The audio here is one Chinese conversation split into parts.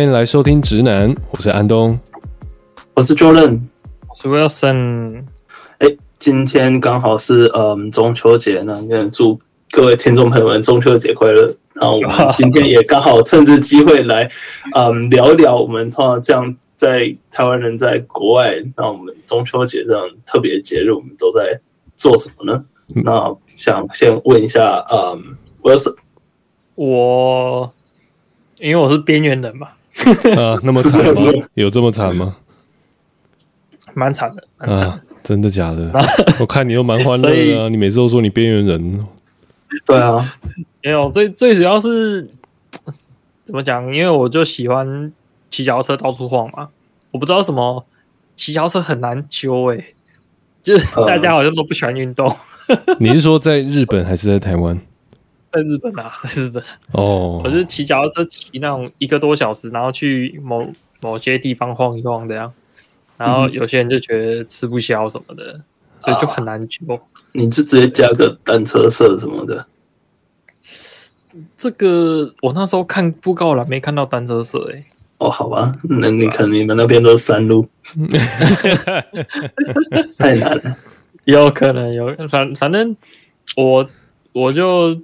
欢迎来收听直男，我是安东，我是 Jordan，我是 Wilson。哎，今天刚好是嗯中秋节呢，祝各位听众朋友们中秋节快乐。然后我们今天也刚好趁这机会来嗯聊一聊我们通常这样在台湾人在国外，那我们中秋节这样特别节日，我们都在做什么呢？嗯、那想先问一下嗯 Wilson，我因为我是边缘人嘛。啊，那么惨吗？有这么惨吗？蛮惨的，的啊！真的假的？我看你又蛮欢乐的啊！你每次都说你边缘人，对啊，没有最最主要是怎么讲？因为我就喜欢骑脚踏车到处晃嘛。我不知道什么骑脚踏车很难揪诶、欸，就是大家好像都不喜欢运动。你是说在日本还是在台湾？在日本啊，在日本哦，我是骑脚踏车骑那种一个多小时，然后去某某些地方晃一晃这样，然后有些人就觉得吃不消什么的，嗯、所以就很难揪。你就直接加个单车社什么的？这个我那时候看布告栏没看到单车社诶、欸。哦，好吧，那你可能你们那边都是山路，太难了。有可能有，反反正我我就。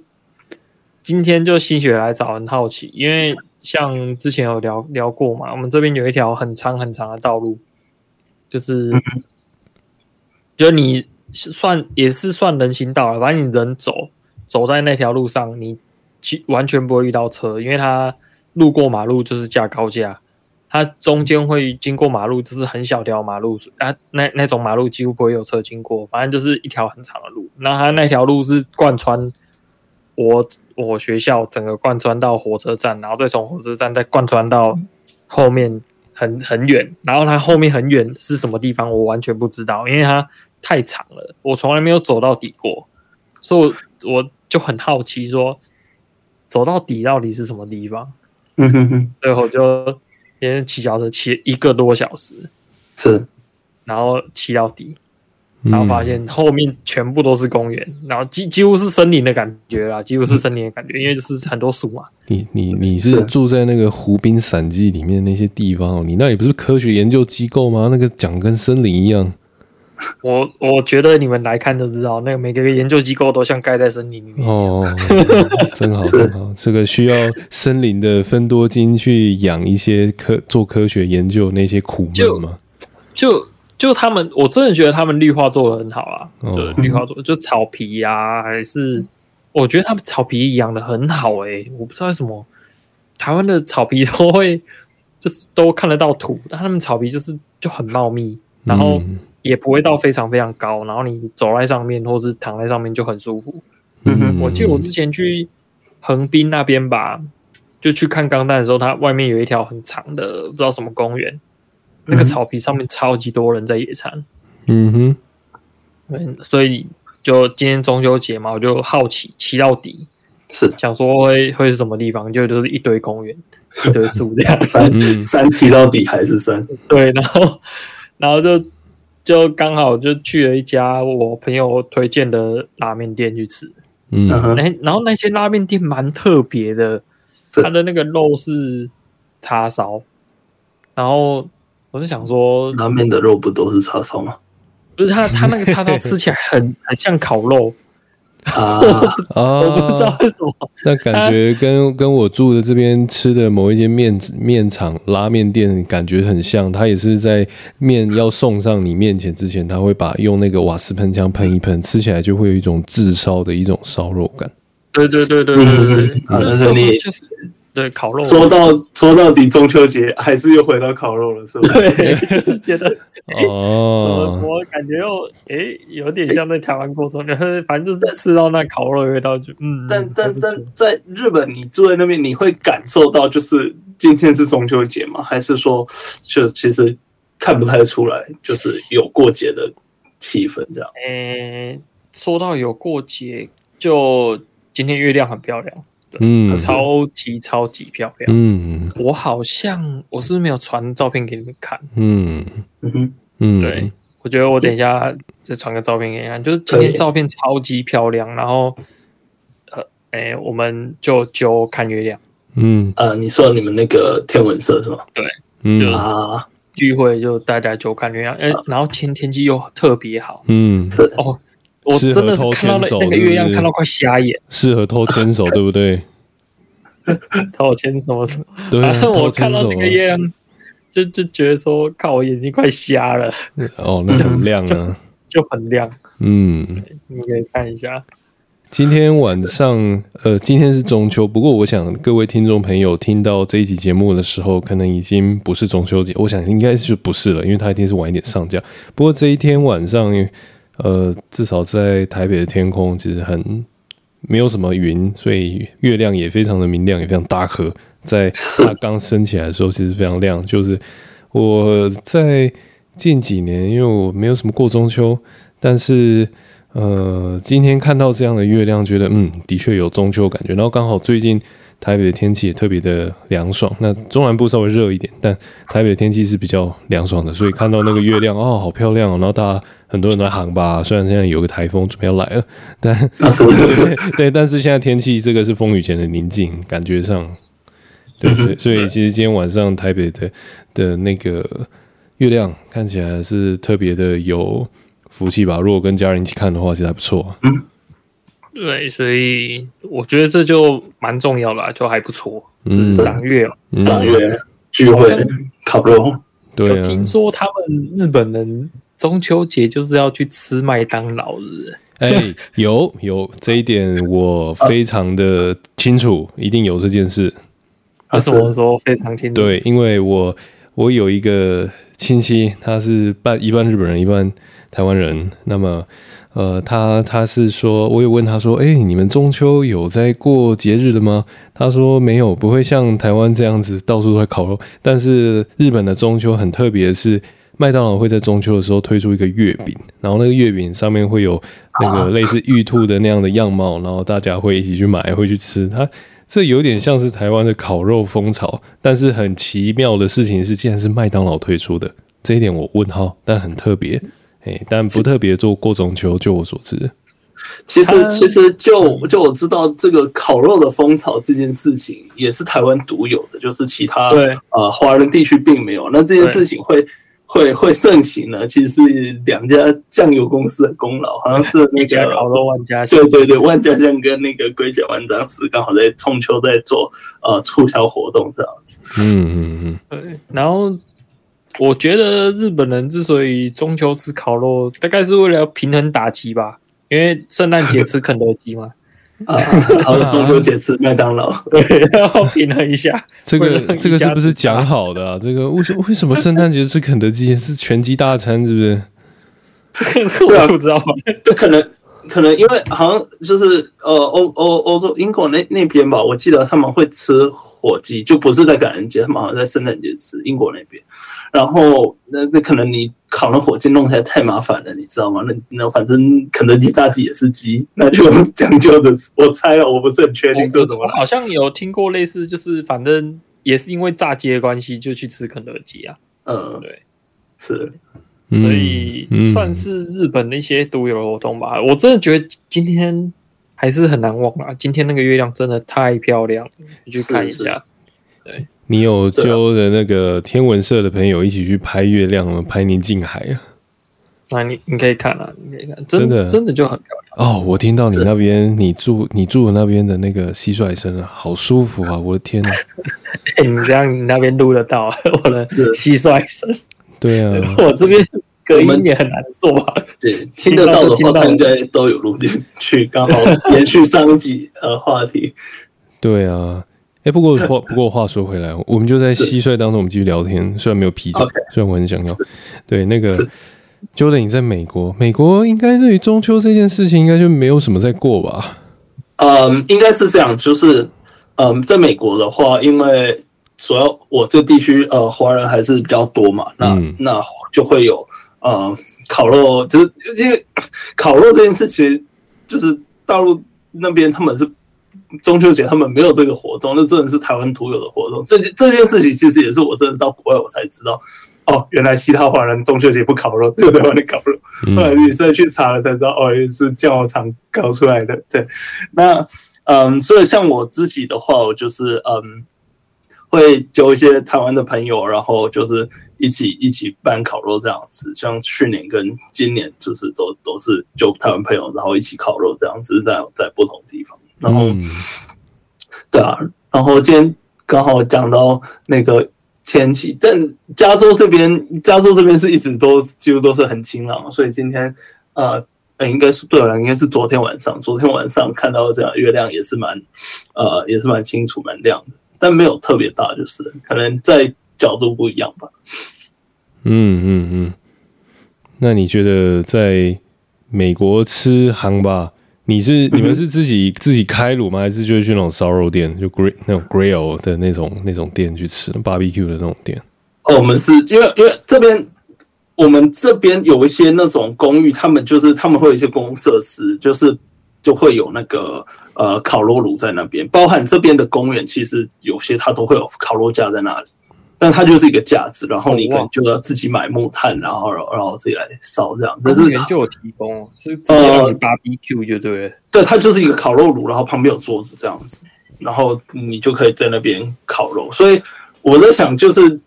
今天就心血来潮，很好奇，因为像之前有聊聊过嘛，我们这边有一条很长很长的道路，就是，就你算也是算人行道了，反正你人走走在那条路上，你完全不会遇到车，因为它路过马路就是架高架，它中间会经过马路，就是很小条马路啊，那那种马路几乎不会有车经过，反正就是一条很长的路，那它那条路是贯穿我。我学校整个贯穿到火车站，然后再从火车站再贯穿到后面很很远，然后它后面很远是什么地方，我完全不知道，因为它太长了，我从来没有走到底过，所以我就很好奇说，走到底到底是什么地方？嗯哼哼，最后就连骑脚车骑一个多小时，是，然后骑到底。然后发现后面全部都是公园，然后几几乎是森林的感觉啦，几乎是森林的感觉，因为就是很多树嘛。你你你是住在那个湖滨散记里面那些地方哦？你那里不是科学研究机构吗？那个讲跟森林一样。我我觉得你们来看就知道，那个每个研究机构都像盖在森林里面。哦，真好 真好，这个需要森林的芬多金去养一些科做科学研究那些苦闷吗？就。就就他们，我真的觉得他们绿化做的很好啊！就绿化做，就草皮呀、啊，还是我觉得他们草皮养的很好诶、欸。我不知道为什么台湾的草皮都会 就是都看得到土，但他们草皮就是就很茂密，然后也不会到非常非常高，然后你走在上面或是躺在上面就很舒服。嗯哼，我记得我之前去横滨那边吧，就去看钢弹的时候，它外面有一条很长的不知道什么公园。那个草皮上面超级多人在野餐，嗯哼，对，所以就今天中秋节嘛，我就好奇骑到底，是。想说会会是什么地方，就就是一堆公园，一堆树这样，山山骑到底还是山，对，然后 然后就就刚好就去了一家我朋友推荐的拉面店去吃，嗯，那然后那些拉面店蛮特别的，它的那个肉是叉烧，然后。我是想说，拉面的肉不都是叉烧吗？不是，他他那个叉烧吃起来很 很像烤肉啊！我不知道为什么。那感觉跟跟我住的这边吃的某一间面面厂拉面店感觉很像。他也是在面要送上你面前之前，他会把用那个瓦斯喷枪喷一喷，吃起来就会有一种炙烧的一种烧肉感。对对对对对对，对，但是你。对烤肉，说到说到底，中秋节还是又回到烤肉了，是不是？对，就是觉得 哦，我感觉又诶，有点像在台湾过中秋，反正就是吃到那烤肉的味道就嗯。但但但在日本，你住在那边，你会感受到就是今天是中秋节吗？还是说就其实看不太出来，就是有过节的气氛这样？诶，说到有过节，就今天月亮很漂亮。嗯，超级超级漂亮。嗯，我好像我是不是没有传照片给你们看？嗯。嗯对，我觉得我等一下再传个照片给你看，就是今天照片超级漂亮。然后，呃，哎，我们就就看月亮。嗯。呃，你说你们那个天文社是吗？对，嗯。啊，聚会就大家就看月亮，哎、然后天天气又特别好，嗯，是。哦，我真的是看到那那个月亮看到快瞎眼，适合偷牵手，对不对？偷牵手什么？对、啊，我看到那个月亮，就就觉得说，靠，我眼睛快瞎了。哦，那很亮啊，就，就很亮。嗯，你可以看一下。今天晚上，呃，今天是中秋，不过我想各位听众朋友听到这一集节目的时候，可能已经不是中秋节，我想应该是不是了，因为它一定是晚一点上架。不过这一天晚上，呃，至少在台北的天空其实很没有什么云，所以月亮也非常的明亮，也非常大颗。在它刚升起来的时候，其实非常亮。就是我在近几年，因为我没有什么过中秋，但是。呃，今天看到这样的月亮，觉得嗯，的确有中秋感觉。然后刚好最近台北的天气也特别的凉爽，那中南部稍微热一点，但台北的天气是比较凉爽的，所以看到那个月亮哦，好漂亮哦。然后大家很多人在喊吧，虽然现在有个台风准备要来了，但对 对，但是现在天气这个是风雨前的宁静，感觉上对对，所以其实今天晚上台北的的那个月亮看起来是特别的有。福气吧，如果跟家人一起看的话，其实还不错。嗯，对，所以我觉得这就蛮重要了，就还不错。嗯，赏月，赏月聚会烤肉。对啊，听说他们日本人中秋节就是要去吃麦当劳日。哎、欸，有有这一点我非常的清楚，一定有这件事。为什么说非常清楚？对，因为我我有一个亲戚，他是半一半日本人，一半。台湾人，那么，呃，他他是说，我有问他说，哎、你们中秋有在过节日的吗？他说没有，不会像台湾这样子到处都在烤肉。但是日本的中秋很特别，是麦当劳会在中秋的时候推出一个月饼，然后那个月饼上面会有那个类似玉兔的那样的样貌，然后大家会一起去买，会去吃。它这有点像是台湾的烤肉风潮，但是很奇妙的事情是，竟然是麦当劳推出的，这一点我问号，但很特别。但不特别做过中秋，就我所知。其实，其实就就我知道，这个烤肉的风潮这件事情也是台湾独有的，就是其他呃华人地区并没有。那这件事情会会会盛行呢？其实是两家酱油公司的功劳，好像是那家烤肉万家香，对对对，万家香跟那个龟甲万张时刚好在中秋在做呃促销活动这样子。嗯嗯嗯，对，然后。我觉得日本人之所以中秋吃烤肉，大概是为了平衡打击吧。因为圣诞节吃肯德基嘛，啊，然后中秋节吃麦当劳，对，要平衡一下。这个这个是不是讲好的啊？这个为什么为什么圣诞节吃肯德基是全鸡大餐？是不是？这个我不知道，这可能可能因为好像就是呃欧欧欧洲英国那那边吧，我记得他们会吃火鸡，就不是在感恩节，他们好像在圣诞节吃。英国那边。然后那那可能你烤了火鸡弄起来太麻烦了，你知道吗？那那反正肯德基炸鸡也是鸡，那就讲究的。我猜了，我不是很确定这怎么。我好像有听过类似，就是反正也是因为炸鸡的关系，就去吃肯德基啊。嗯，对，是，所以算是日本的一些独有的活动吧。我真的觉得今天还是很难忘啊！今天那个月亮真的太漂亮，你去看一下。对。你有揪的那个天文社的朋友一起去拍月亮吗，拍宁静海啊？那你你可以看啊，你可以看，真的真的就很漂亮哦！我听到你那边，你住你住的那边的那个蟋蟀声啊，好舒服啊！我的天哪！哎、欸，你这样你那边录得到我的蟋蟀声？对啊，我这边隔音也很难做啊。对，听得到的话，他应该都有录进去，刚好延续上一集呃话题。对啊。哎，不过话不过话说回来，我们就在蟋蟀当中，我们继续聊天。虽然没有啤酒，okay. 虽然我很想要。对，那个 Jordan，你在美国，美国应该对于中秋这件事情，应该就没有什么在过吧？嗯，应该是这样，就是嗯，在美国的话，因为主要我这地区呃华人还是比较多嘛，那、嗯、那就会有呃烤肉，就是因为烤肉这件事情，就是大陆那边他们是。中秋节他们没有这个活动，那真的是台湾独有的活动。这这件事情其实也是我真的到国外我才知道，哦，原来其他华人中秋节不烤肉，就在外面烤肉。后来也是去查了才知道，哦，也是酱油厂搞出来的。对，那嗯，所以像我自己的话，我就是嗯，会揪一些台湾的朋友，然后就是一起一起办烤肉这样子。像去年跟今年，就是都都是揪台湾朋友，然后一起烤肉这样子，在在不同地方。然后，嗯、对啊，然后今天刚好讲到那个天气，但加州这边，加州这边是一直都几乎都是很晴朗，所以今天呃。欸、应该是对了，应该是昨天晚上，昨天晚上看到这样月亮也是蛮，呃，也是蛮清楚、蛮亮的，但没有特别大，就是可能在角度不一样吧。嗯嗯嗯。那你觉得在美国吃韩吧？你是你们是自己、嗯、自己开炉吗？还是就是去那种烧肉店，就 grill 那种 grill 的那种那种店去吃 barbecue 的那种店？哦，我们是因为因为这边。我们这边有一些那种公寓，他们就是他们会有一些公共设施，就是就会有那个呃烤肉炉在那边，包含这边的公园，其实有些它都会有烤肉架在那里，但它就是一个架子，然后你可能就要自己买木炭，然后然后自己来烧这样。但是就有提供，是呃 barbecue 就对，对，它就是一个烤肉炉，然后旁边有桌子这样子，然后你就可以在那边烤肉。所以我在想，就是。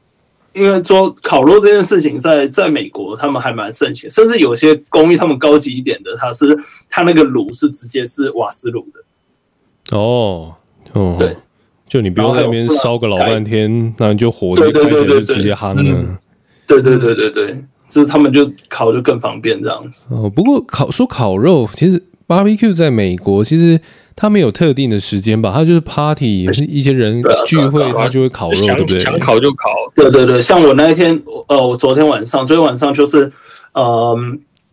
因为说烤肉这件事情在在美国，他们还蛮盛行，甚至有些公寓他们高级一点的，它是它那个炉是直接是瓦斯炉的。哦，哦，对，就你不用在那边烧个老半天，那你就火就开起来就直接夯了。对对对对对，就是他们就烤就更方便这样子。哦，不过烤说烤肉，其实 barbecue 在美国其实。他没有特定的时间吧？他就是 party，也是一些人聚会，他就会烤肉，对不对？想烤就烤。对对对，像我那一天，呃，我昨天晚上，昨天晚上就是，呃，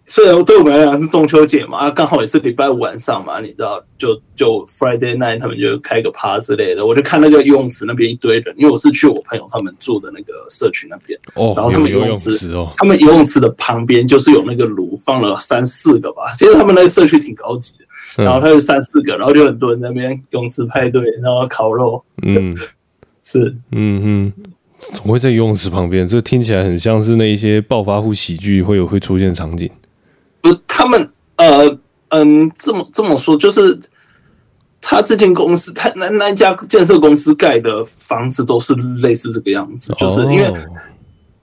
虽然对我们来讲是中秋节嘛，啊，刚好也是礼拜五晚上嘛，你知道，就就 Friday night，他们就开个趴之类的。我就看那个游泳池那边一堆人，因为我是去我朋友他们住的那个社区那边，哦，然后他们游泳池，泳池哦，他们游泳池的旁边就是有那个炉，放了三四个吧。其实他们那个社区挺高级的。然后他有三四个，然后就很多人在那边泳池派对，然后烤肉。嗯，是，嗯嗯，怎么会在游泳池旁边？这听起来很像是那一些暴发户喜剧会有会出现的场景。不，他们呃嗯，这么这么说，就是他这间公司，他那那家建设公司盖的房子都是类似这个样子，就是因为。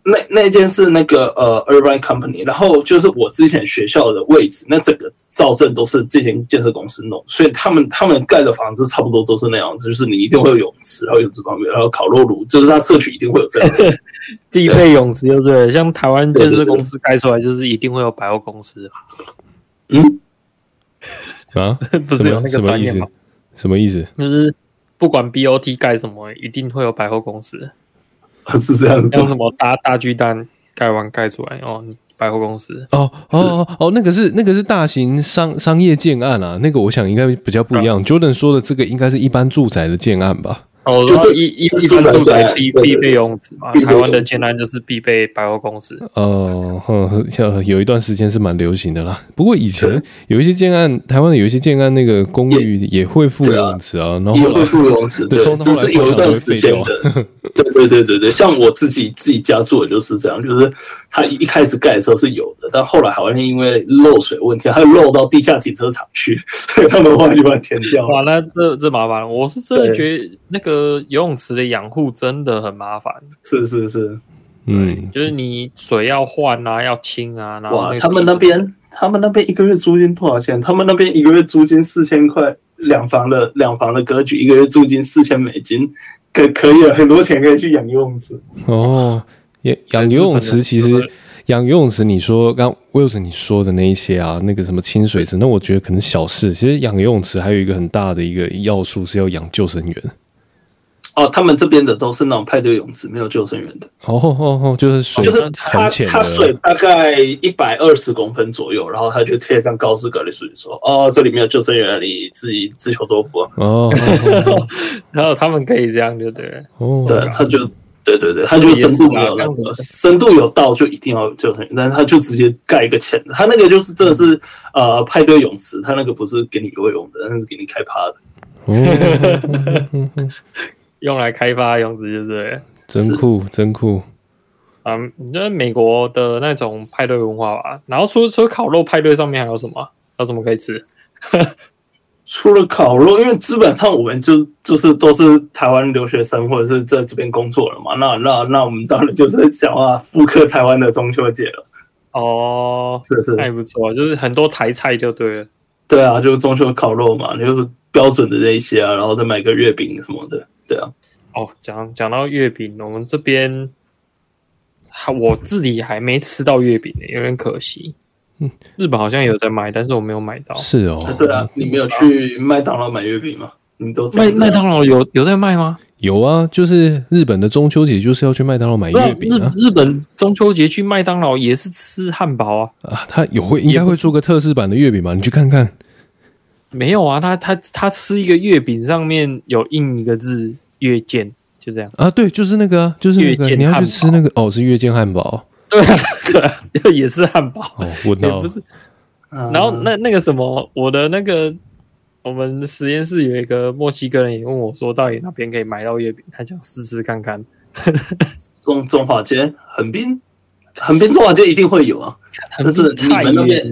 那那间是那个呃，Irvine Company，然后就是我之前学校的位置，那整个造镇都是这间建设公司弄，所以他们他们盖的房子差不多都是那样子，就是你一定会有泳池，然后泳池旁边，然后烤肉炉，就是他社区一定会有这样 必备泳池，就对。像台湾建设公司盖出来，就是一定会有百货公司。嗯，啊，不是有那个专业吗？什么意思？就是不管 BOT 盖什么，一定会有百货公司。是这样子，用什么大大巨蛋盖完盖出来哦，百货公司哦哦哦哦，那个是那个是大型商商业建案啊，那个我想应该比较不一样。嗯、Jordan 说的这个应该是一般住宅的建案吧？哦，就是一一一般住宅必必备游泳池嘛。台湾的建案就是必备百货公司。哦，像有一段时间是蛮流行的啦。不过以前有一些建案，台湾的有一些建案，那个公寓也会附游泳池啊，然后也会附游泳池，对，这是有一段时间的。对对对对对，像我自己自己家住的就是这样，就是他一开始盖的时候是有的，但后来好像因为漏水问题，它漏到地下停车场去，所以他们后来就把它填掉。哇，那这这麻烦，我是真的觉得那个。游泳池的养护真的很麻烦，是是是，嗯，就是你水要换啊，要清啊，然后哇，他们那边他们那边一个月租金多少钱？他们那边一个月租金四千块，两房的两房的格局，一个月租金四千美金，可可以了，很多钱可以去养游泳池。哦，养养游泳池其实。养游泳池，你说刚 Wilson 你说的那一些啊，那个什么清水池，那我觉得可能小事。其实养游泳池还有一个很大的一个要素是要养救生员。哦，他们这边的都是那种派对泳池，没有救生员的。哦哦哦，就是水就是它它水大概一百二十公分左右，然后他就贴上告示格的说说，哦，这里没有救生员，你自己自求多福。哦，然后他们可以这样，就对。哦，对，他就。对对对，他就深度没有那个深度有到就一定要救生员，但是他就直接盖一个浅的，他那个就是真的是呃派对泳池，他那个不是给你游泳的，那是给你开趴的，用来开发泳池就对，真酷真酷。嗯，你觉得美国的那种派对文化吧，然后除了除了烤肉派对上面还有什么？还有什么可以吃？除了烤肉，因为基本上我们就就是都是台湾留学生或者是在这边工作了嘛，那那那我们当然就是想要复刻台湾的中秋节了。哦，是是，还不错，就是很多台菜就对了。对啊，就是中秋烤肉嘛，就是标准的这一些啊，然后再买个月饼什么的，对啊。哦，讲讲到月饼，我们这边，我自己还没吃到月饼呢，有点可惜。嗯，日本好像有在卖，但是我没有买到。是哦，对啊，你没有去麦当劳买月饼吗？你都麦麦当劳有有在卖吗？有啊，就是日本的中秋节就是要去麦当劳买月饼啊。日日本中秋节去麦当劳也是吃汉堡啊。啊，他有会应该会做个特制版的月饼吧？你去看看。没有啊，他他他吃一个月饼上面有印一个字“月见”，就这样啊。对，就是那个，就是那个，你要去吃那个哦，是月见汉堡。对啊，对啊，也是汉堡。哦，我知道。不是。然后那那个什么，我的那个我们实验室有一个墨西哥人也问我说，到底哪边可以买到月饼？他想试试看看。中中华街、横滨、横滨中华街一定会有啊。但是你们那边，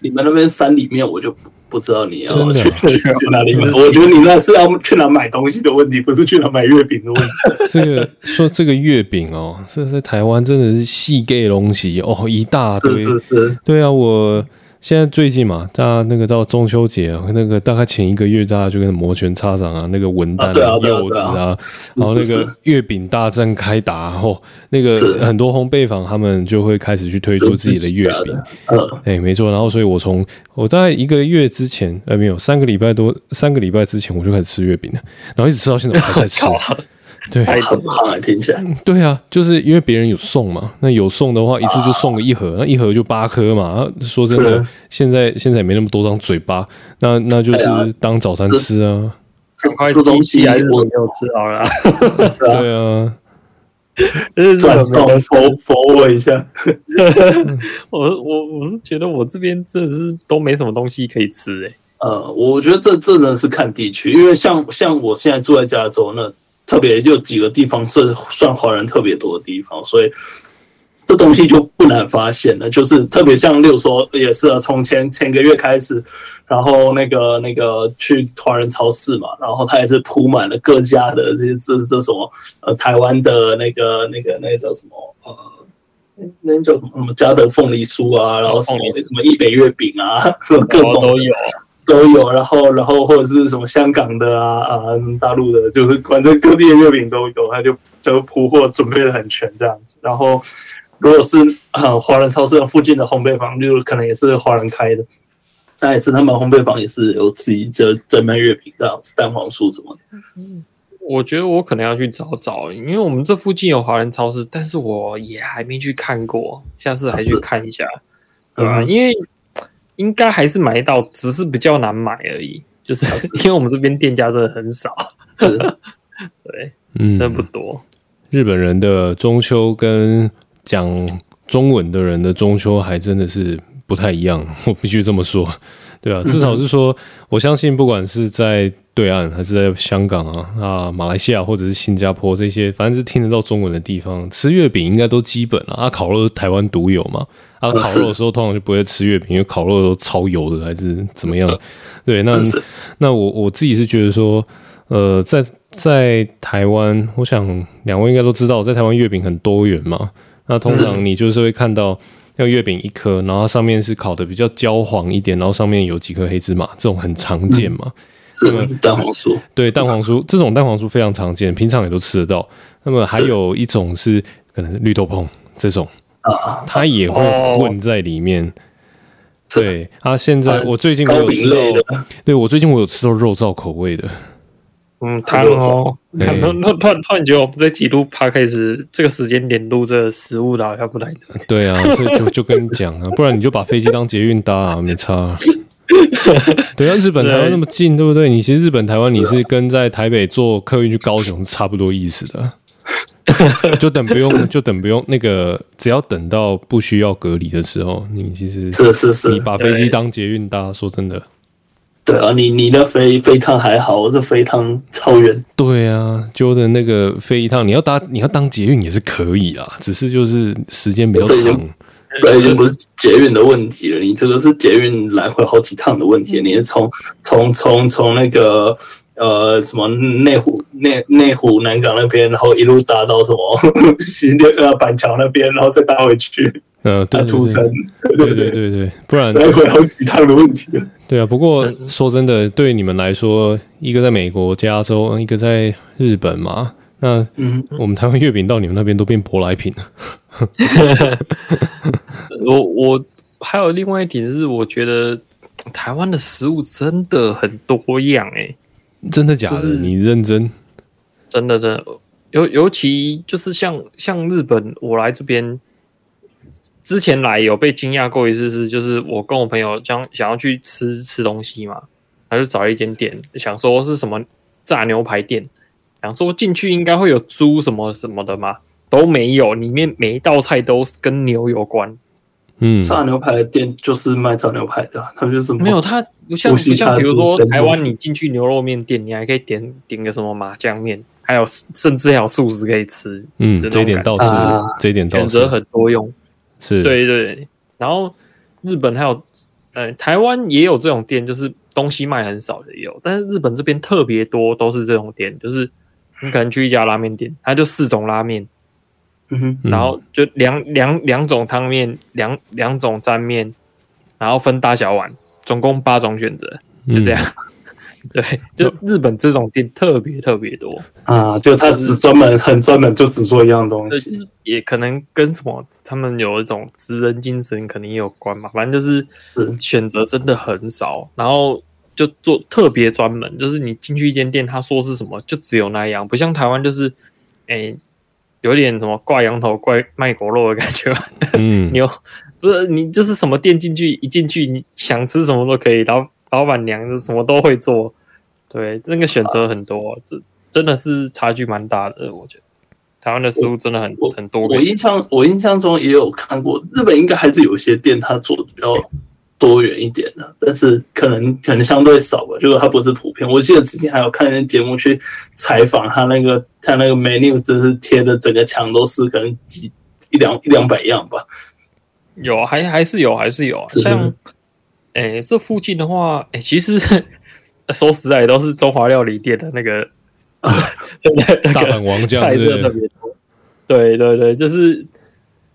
你们那边山里面，我就不知道你要去去哪里买。我觉得你那是要去哪买东西的问题，不是去哪买月饼的问题。这个说这个月饼哦，这在台湾真的是细 gay 东西哦，一大堆。是是是，对啊，我。现在最近嘛，大家那个到中秋节啊，那个大概前一个月，大家就跟摩拳擦掌啊，那个文旦啊、柚子啊，然后那个月饼大战开打，后那个很多烘焙坊他们就会开始去推出自己的月饼。哎，没错。然后，所以我从我大概一个月之前，呃，没有三个礼拜多，三个礼拜之前我就开始吃月饼了，然后一直吃到现在我还在吃。对，很胖啊，听起来。对啊，就是因为别人有送嘛，那有送的话，一次就送个一盒，那一盒就八颗嘛。说真的，现在现在也没那么多张嘴巴，那那就是当早餐吃啊。这这东西还是我没有吃好了。对啊，转送佛佛我一下。我我我是觉得我这边真的是都没什么东西可以吃诶。呃，我觉得这真的是看地区，因为像像我现在住在加州那。特别就几个地方是算华人特别多的地方，所以 这东西就不难发现了。就是特别像，例如说，也是啊从前前个月开始，然后那个那个去华人超市嘛，然后他也是铺满了各家的这些这这什么呃台湾的那个那个那个叫什么呃那叫什么嘉德凤梨酥啊，然后什么什么义美月饼啊，什么各种都有。都有，然后，然后或者是什么香港的啊啊，大陆的，就是反正各地的月饼都有，他就就铺货准备的很全这样子。然后，如果是呃华人超市附近的烘焙坊，就可能也是华人开的，那也是他们烘焙坊也是有自己这在卖月饼这样子，蛋黄酥什么的。我觉得我可能要去找找，因为我们这附近有华人超市，但是我也还没去看过，下次还去看一下，对吧？因为。应该还是买得到，只是比较难买而已。就是 因为我们这边店家真的很少，是 对，嗯，真不多。日本人的中秋跟讲中文的人的中秋还真的是不太一样，我必须这么说。对啊，至少是说，我相信不管是在对岸还是在香港啊啊马来西亚或者是新加坡这些，反正是听得到中文的地方，吃月饼应该都基本了啊。烤肉是台湾独有嘛？啊，烤肉的时候通常就不会吃月饼，因为烤肉都超油的，还是怎么样？对，那那我我自己是觉得说，呃，在在台湾，我想两位应该都知道，在台湾月饼很多元嘛。那通常你就是会看到。要月饼一颗，然后上面是烤的比较焦黄一点，然后上面有几颗黑芝麻，这种很常见嘛。是、嗯、蛋黄酥，对，蛋黄酥 这种蛋黄酥非常常见，平常也都吃得到。那么还有一种是可能是绿豆椪这种啊，它也会混在里面。哦、对，它现在我最近我有吃到，对我最近我有吃到肉燥口味的。嗯，汤哦，突然突然突然觉得我们在记录 podcast 这个时间点录这食物的好像不来的。对啊，所以就就跟你讲啊，不然你就把飞机当捷运搭啊，没差啊。对啊，日本台湾那么近，对不对？你其实日本台湾你是跟在台北坐客运去高雄是差不多意思的，就等不用 就等不用那个，只要等到不需要隔离的时候，你其实是是是，你把飞机当捷运搭，说真的。对啊，你你那飞飞一趟还好，我这飞一趟超远。对啊，就的那个飞一趟，你要搭你要当捷运也是可以啊，只是就是时间比较长。这已经不是捷运的问题了，你这个是捷运来回好几趟的问题。你是从从从从那个呃什么内湖内内湖南港那边，然后一路搭到什么西六呃板桥那边，然后再搭回去。呃，对对对，对对对对，不然来回好几趟的问题。对啊，不过说真的，对你们来说，一个在美国加州，一个在日本嘛，那嗯，我们台湾月饼到你们那边都变舶来品了。我我还有另外一点是，我觉得台湾的食物真的很多样哎、欸，真的假的？就是、你认真？真的真的，尤尤其就是像像日本，我来这边。之前来有被惊讶过一次，是就是我跟我朋友将想要去吃吃东西嘛，他就找一间店，想说是什么炸牛排店，想说进去应该会有猪什么什么的嘛，都没有，里面每一道菜都跟牛有关。嗯，炸牛排的店就是卖炸牛排的，他们就是没有，他不像不像比如说台湾，你进去牛肉面店，你还可以点点个什么麻酱面，还有甚至还有素食可以吃。嗯，这一点倒是，啊、这一点倒是。选择很多用。是。对对，然后日本还有，呃，台湾也有这种店，就是东西卖很少的也有，但是日本这边特别多，都是这种店，就是你可能去一家拉面店，它就四种拉面，嗯哼，然后就两两两种汤面，两两种沾面，然后分大小碗，总共八种选择，就这样。嗯 对，就日本这种店特别特别多啊，就他只专门很专门就只做一样东西，也可能跟什么他们有一种职人精神肯定也有关嘛。反正就是选择真的很少，然后就做特别专门，就是你进去一间店，他说是什么就只有那样，不像台湾就是哎有点什么挂羊头怪卖狗肉的感觉。嗯，你有不是你就是什么店进去一进去你想吃什么都可以，老。老板娘什么都会做，对，那个选择很多，这真的是差距蛮大的。我觉得台湾的食物真的很很多。我印象我印象中也有看过，日本应该还是有一些店它做的比较多元一点的，但是可能可能相对少吧，就是它不是普遍。我记得之前还有看人节目去采访他那个他那个 menu，真是贴的整个墙都是可能几一两一两百样吧。有，还还是有，还是有，像。哎、欸，这附近的话，哎、欸，其实 说实在，都是中华料理店的那个，大阪王将菜色特别多。对对对，就是，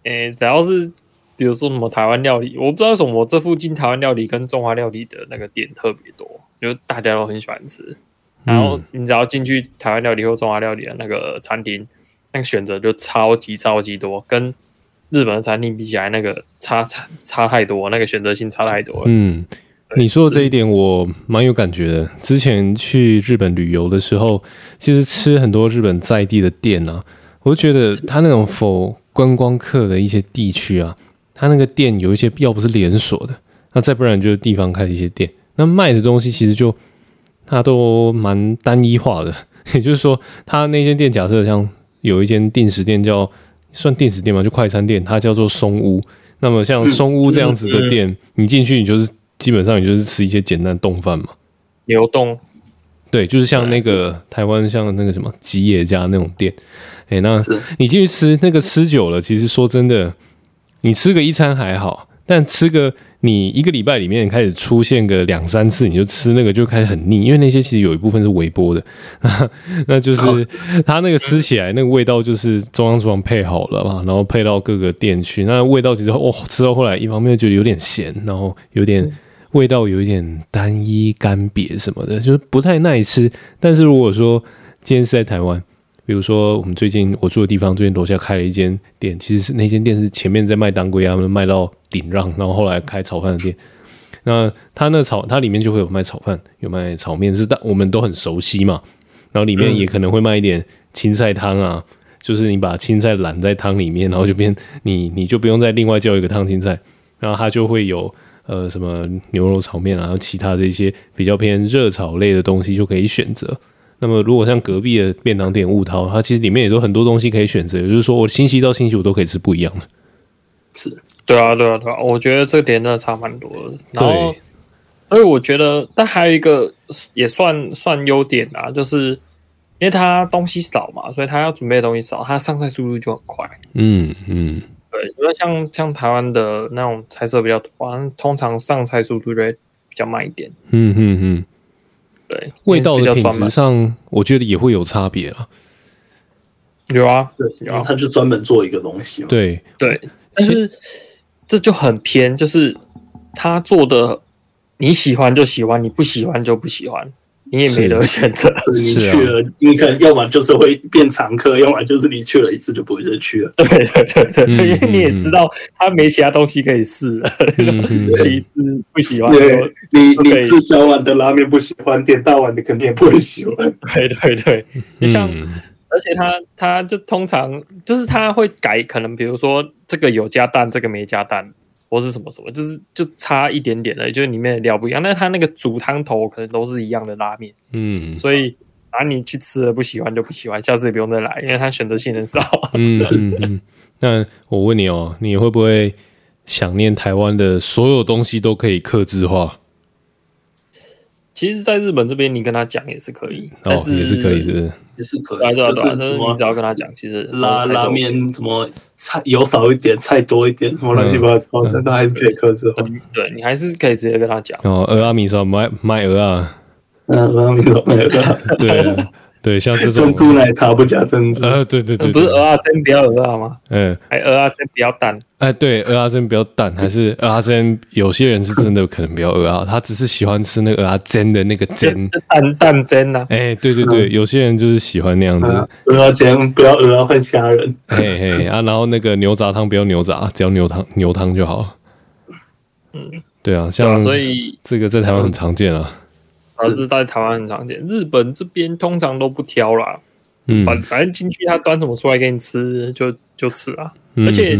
哎、欸，只要是比如说什么台湾料理，我不知道为什么，我这附近台湾料理跟中华料理的那个店特别多，就大家都很喜欢吃。然后你只要进去台湾料理或中华料理的那个餐厅，那个选择就超级超级多，跟。日本的餐厅比起来，那个差差差太多，那个选择性差太多了。嗯，你说的这一点我蛮有感觉的。之前去日本旅游的时候，其实吃很多日本在地的店啊，我就觉得他那种否观光客的一些地区啊，他那个店有一些要不是连锁的，那再不然就是地方开的一些店，那卖的东西其实就他都蛮单一化的。也就是说，他那间店假设像有一间定时店叫。算定时店嘛，就快餐店，它叫做松屋。那么像松屋这样子的店，嗯、你进去你就是基本上你就是吃一些简单冻饭嘛。牛冻，对，就是像那个台湾像那个什么吉野家那种店。哎、欸，那你进去吃那个吃久了，其实说真的，你吃个一餐还好，但吃个。你一个礼拜里面开始出现个两三次，你就吃那个就开始很腻，因为那些其实有一部分是微波的，那就是它那个吃起来那个味道就是中央厨房配好了嘛，然后配到各个店去，那味道其实哦吃到后来一方面觉得有点咸，然后有点味道有一点单一干瘪什么的，就是不太耐吃。但是如果说今天是在台湾。比如说，我们最近我住的地方，最近楼下开了一间店，其实是那间店是前面在卖当归啊，卖到顶让，然后后来开炒饭的店。那他那炒，它里面就会有卖炒饭，有卖炒面，是但我们都很熟悉嘛。然后里面也可能会卖一点青菜汤啊，就是你把青菜揽在汤里面，然后就变你你就不用再另外叫一个烫青菜，然后它就会有呃什么牛肉炒面啊，然后其他这些比较偏热炒类的东西就可以选择。那么，如果像隔壁的便当店悟饕，它其实里面也都很多东西可以选择，也就是说，我星期一到星期五都可以吃不一样的。是，对啊，对啊，对啊，我觉得这点真的差蛮多的。然后，所以我觉得，但还有一个也算算优点啊，就是因为它东西少嘛，所以它要准备的东西少，它上菜速度就很快。嗯嗯，对，因为像像台湾的那种菜色比较多，通常上菜速度就会比较慢一点。嗯嗯嗯，对，味道的品质上，我觉得也会有差别啊。有啊，对，然后他就专门做一个东西嘛。对对，但是这就很偏，就是他做的你喜欢就喜欢，你不喜欢就不喜欢。你也没得选择，你去了，你可能要么就是会变常客，要么就是你去了一次就不会再去了。对对对对，因为你也知道他没其他东西可以试了，其次不喜欢。对，你你吃小碗的拉面不喜欢，点大碗的肯定也不会喜欢。对 对对，你像，而且他他就通常就是他会改，可能比如说这个有加蛋，这个没加蛋。或是什么什么，就是就差一点点的，就是里面的料不一样。但是它那个煮汤头可能都是一样的拉面，嗯，所以啊，你去吃了不喜欢就不喜欢，下次也不用再来，因为它选择性很少。嗯嗯嗯。那我问你哦，你会不会想念台湾的所有东西都可以克制化？其实，在日本这边，你跟他讲也是可以，哦，也是可以是，也是可以。对对对，就是你只要跟他讲，其实拉拉面什么菜油少一点，菜多一点，什么乱七八糟但，他还是可以克制化。对，你还是可以直接跟他讲。哦，俄阿米说卖卖鹅啊，嗯，俄阿米说卖蚵仔，对。对，像这种珍珠奶茶不加珍珠，呃，对对对，不是蚵仔煎不要蚵仔吗？嗯，还蚵仔煎不要蛋，哎，对，蚵仔煎不要蛋，还是蚵仔煎？有些人是真的可能不要蚵仔，他只是喜欢吃那个蚵仔煎的那个煎，蛋蛋煎呐。哎，对对对，有些人就是喜欢那样子。蚵仔煎不要蚵仔换虾仁，嘿嘿啊，然后那个牛杂汤不要牛杂，只要牛汤牛汤就好。嗯，对啊，像所以这个在台湾很常见啊。而是在台湾很常见，日本这边通常都不挑啦。嗯，反反正进去他端什么出来给你吃，就就吃啊。而且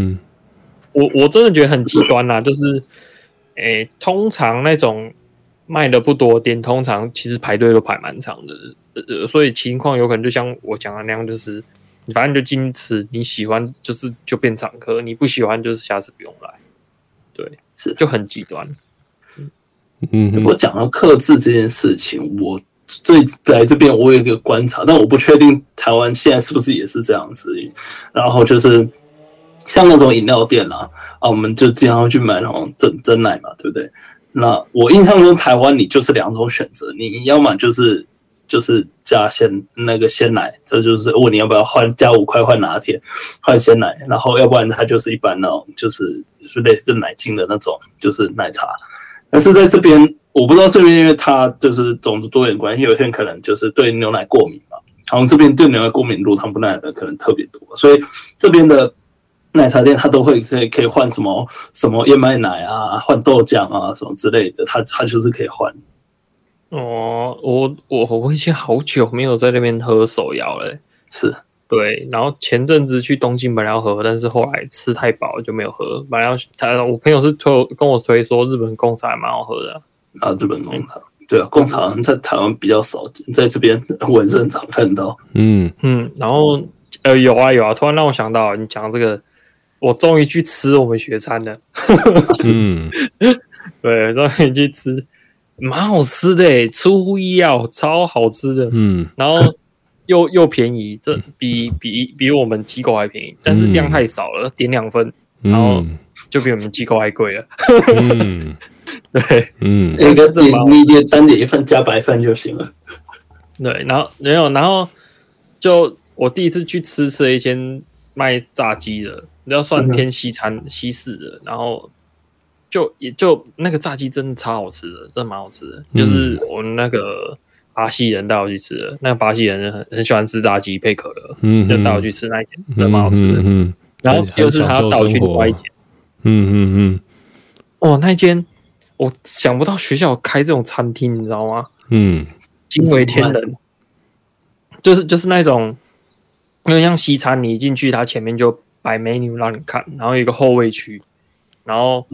我我真的觉得很极端啦，就是，诶，通常那种卖的不多店，通常其实排队都排蛮长的。呃，所以情况有可能就像我讲的那样，就是你反正就进去吃，你喜欢就是就变常客，你不喜欢就是下次不用来。对，是就很极端。嗯，我讲到克制这件事情，我最在这边我有一个观察，但我不确定台湾现在是不是也是这样子。然后就是像那种饮料店啊，啊，我们就经常去买那种真真奶嘛，对不对？那我印象中台湾你就是两种选择，你要么就是就是加鲜那个鲜奶，这就是问你要不要换加五块换拿铁换鲜奶，然后要不然它就是一般那种就是类似奶精的那种就是奶茶。但是在这边，我不知道是不是因为它就是种族多元关系，有些人可能就是对牛奶过敏嘛。然后这边对牛奶过敏、乳糖不耐的可能特别多，所以这边的奶茶店它都会可以可以换什么什么燕麦奶啊，换豆浆啊什么之类的，它它就是可以换。哦，我我我已经好久没有在那边喝手摇了，是。对，然后前阵子去东京本来要喝，但是后来吃太饱就没有喝。本来要他，我朋友是推跟我推说日本贡茶还蛮好喝的啊，日本贡茶，对啊，贡茶在台湾比较少见，在这边我也是很常看到。嗯嗯，然后呃有啊有啊，突然让我想到你讲这个，我终于去吃我们学餐了。嗯，对，终于去吃，蛮好吃的，出乎意料，超好吃的。嗯，然后。又又便宜，这比比比我们机构还便宜，但是量太少了，点两份，然后就比我们机构还贵了。嗯，对，嗯，应该你你单点一份加白饭就行了。对，然后没有，然后就我第一次去吃吃了一间卖炸鸡的，你要算偏西餐西式的，然后就也就那个炸鸡真的超好吃的，真的蛮好吃的，就是我们那个。巴西人带我去吃的，那个巴西人很很喜欢吃炸鸡配可乐，嗯，就带我去吃那一间，真蛮好吃的。嗯，然后又是他带我去另外一间，嗯嗯嗯，哦，那一间我想不到学校开这种餐厅，你知道吗？嗯，惊为天人，就是就是那种，因为像西餐，你一进去，他前面就摆 menu 让你看，然后有一个后位区，然后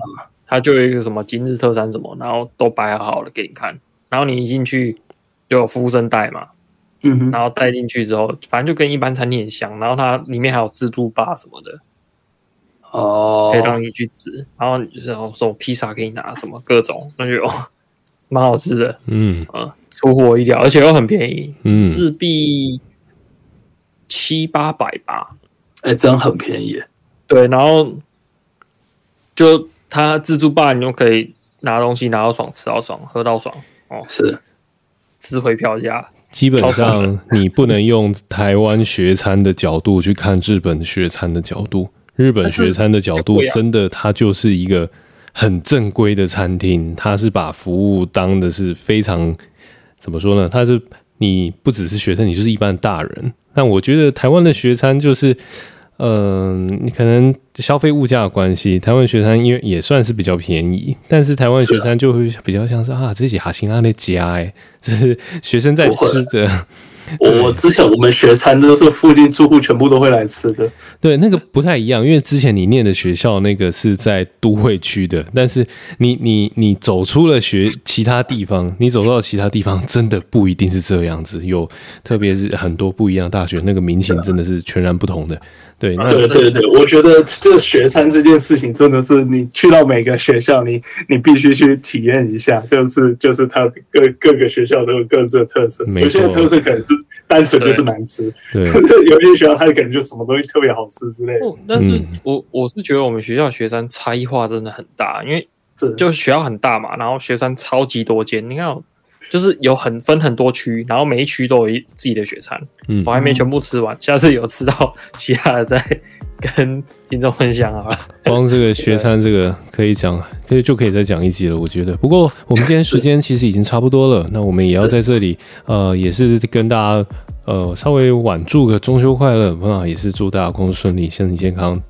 他就有一个什么今日特餐什么，然后都摆好好的给你看，然后你一进去。就有服务生带嘛，嗯哼，然后带进去之后，反正就跟一般餐厅很像，然后它里面还有自助吧什么的，哦，可以让你去吃，然后就是说什么披萨给你拿什么各种，那就蛮好吃的，嗯。啊，出乎我意料，而且又很便宜，嗯，日币七八百吧，哎，真很便宜，对，然后就他自助吧，你就可以拿东西拿到爽，吃到爽，喝到爽哦，是值回票价。基本上你不能用台湾学餐的角度去看日本学餐的角度，日本学餐的角度真的，它就是一个很正规的餐厅，它是把服务当的是非常怎么说呢？它是你不只是学生，你就是一般大人。但我觉得台湾的学餐就是。嗯，你可能消费物价的关系，台湾学餐因为也算是比较便宜，但是台湾学餐就会比较像是啊，这些哈辛阿的家哎，这是学生在吃的。我 之前我们学餐都是附近住户全部都会来吃的。对，那个不太一样，因为之前你念的学校那个是在都会区的，但是你你你走出了学其他地方，你走到其他地方，真的不一定是这样子。有特别是很多不一样的大学，那个民情真的是全然不同的。对，那对对对，我觉得这学餐这件事情真的是你去到每个学校，你你必须去体验一下，就是就是它各各个学校都有各自的特色，有些特色可能是单纯就是难吃，对，有些学校它可能就什么东西特别好吃之类的。但是我我是觉得我们学校学餐差异化真的很大，因为就是学校很大嘛，然后学餐超级多间，你看。就是有很分很多区，然后每一区都有一自己的雪餐。嗯，我还没全部吃完，下次有吃到其他的再跟听众分享好了。光这个学餐这个可以讲，可以就可以再讲一集了，我觉得。不过我们今天时间其实已经差不多了，那我们也要在这里呃，也是跟大家呃稍微晚祝个中秋快乐，那也是祝大家工作顺利，身体健康，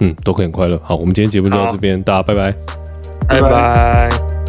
嗯，都可以很快乐。好，我们今天节目就到这边，大家拜拜，拜拜。